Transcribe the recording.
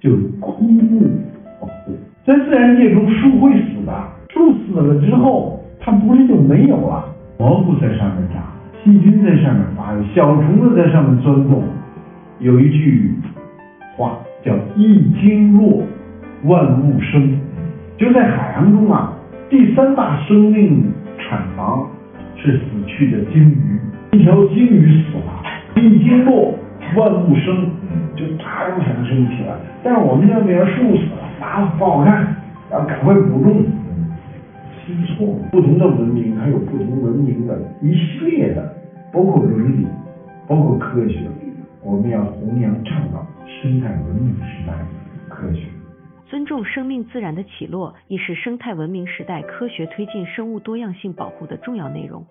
就枯木保护。在自然界中，树会死的，树死了之后，它不是就没有了？蘑菇在上面长，细菌在上面发育，小虫子在上面钻洞。有一句话叫“一经落，万物生”，就在海洋中啊，第三大生命产房是死去的鲸鱼。一条鲸鱼死了，一经落，万物生，就大量产生起来。但是我们这边树死了，麻了，不好看，然后赶快补种。听错，不同的文明它有不同文明的一系列的，包括伦理，包括科学。我们要弘扬倡导生态文明时代科学。尊重生命自然的起落，亦是生态文明时代科学推进生物多样性保护的重要内容。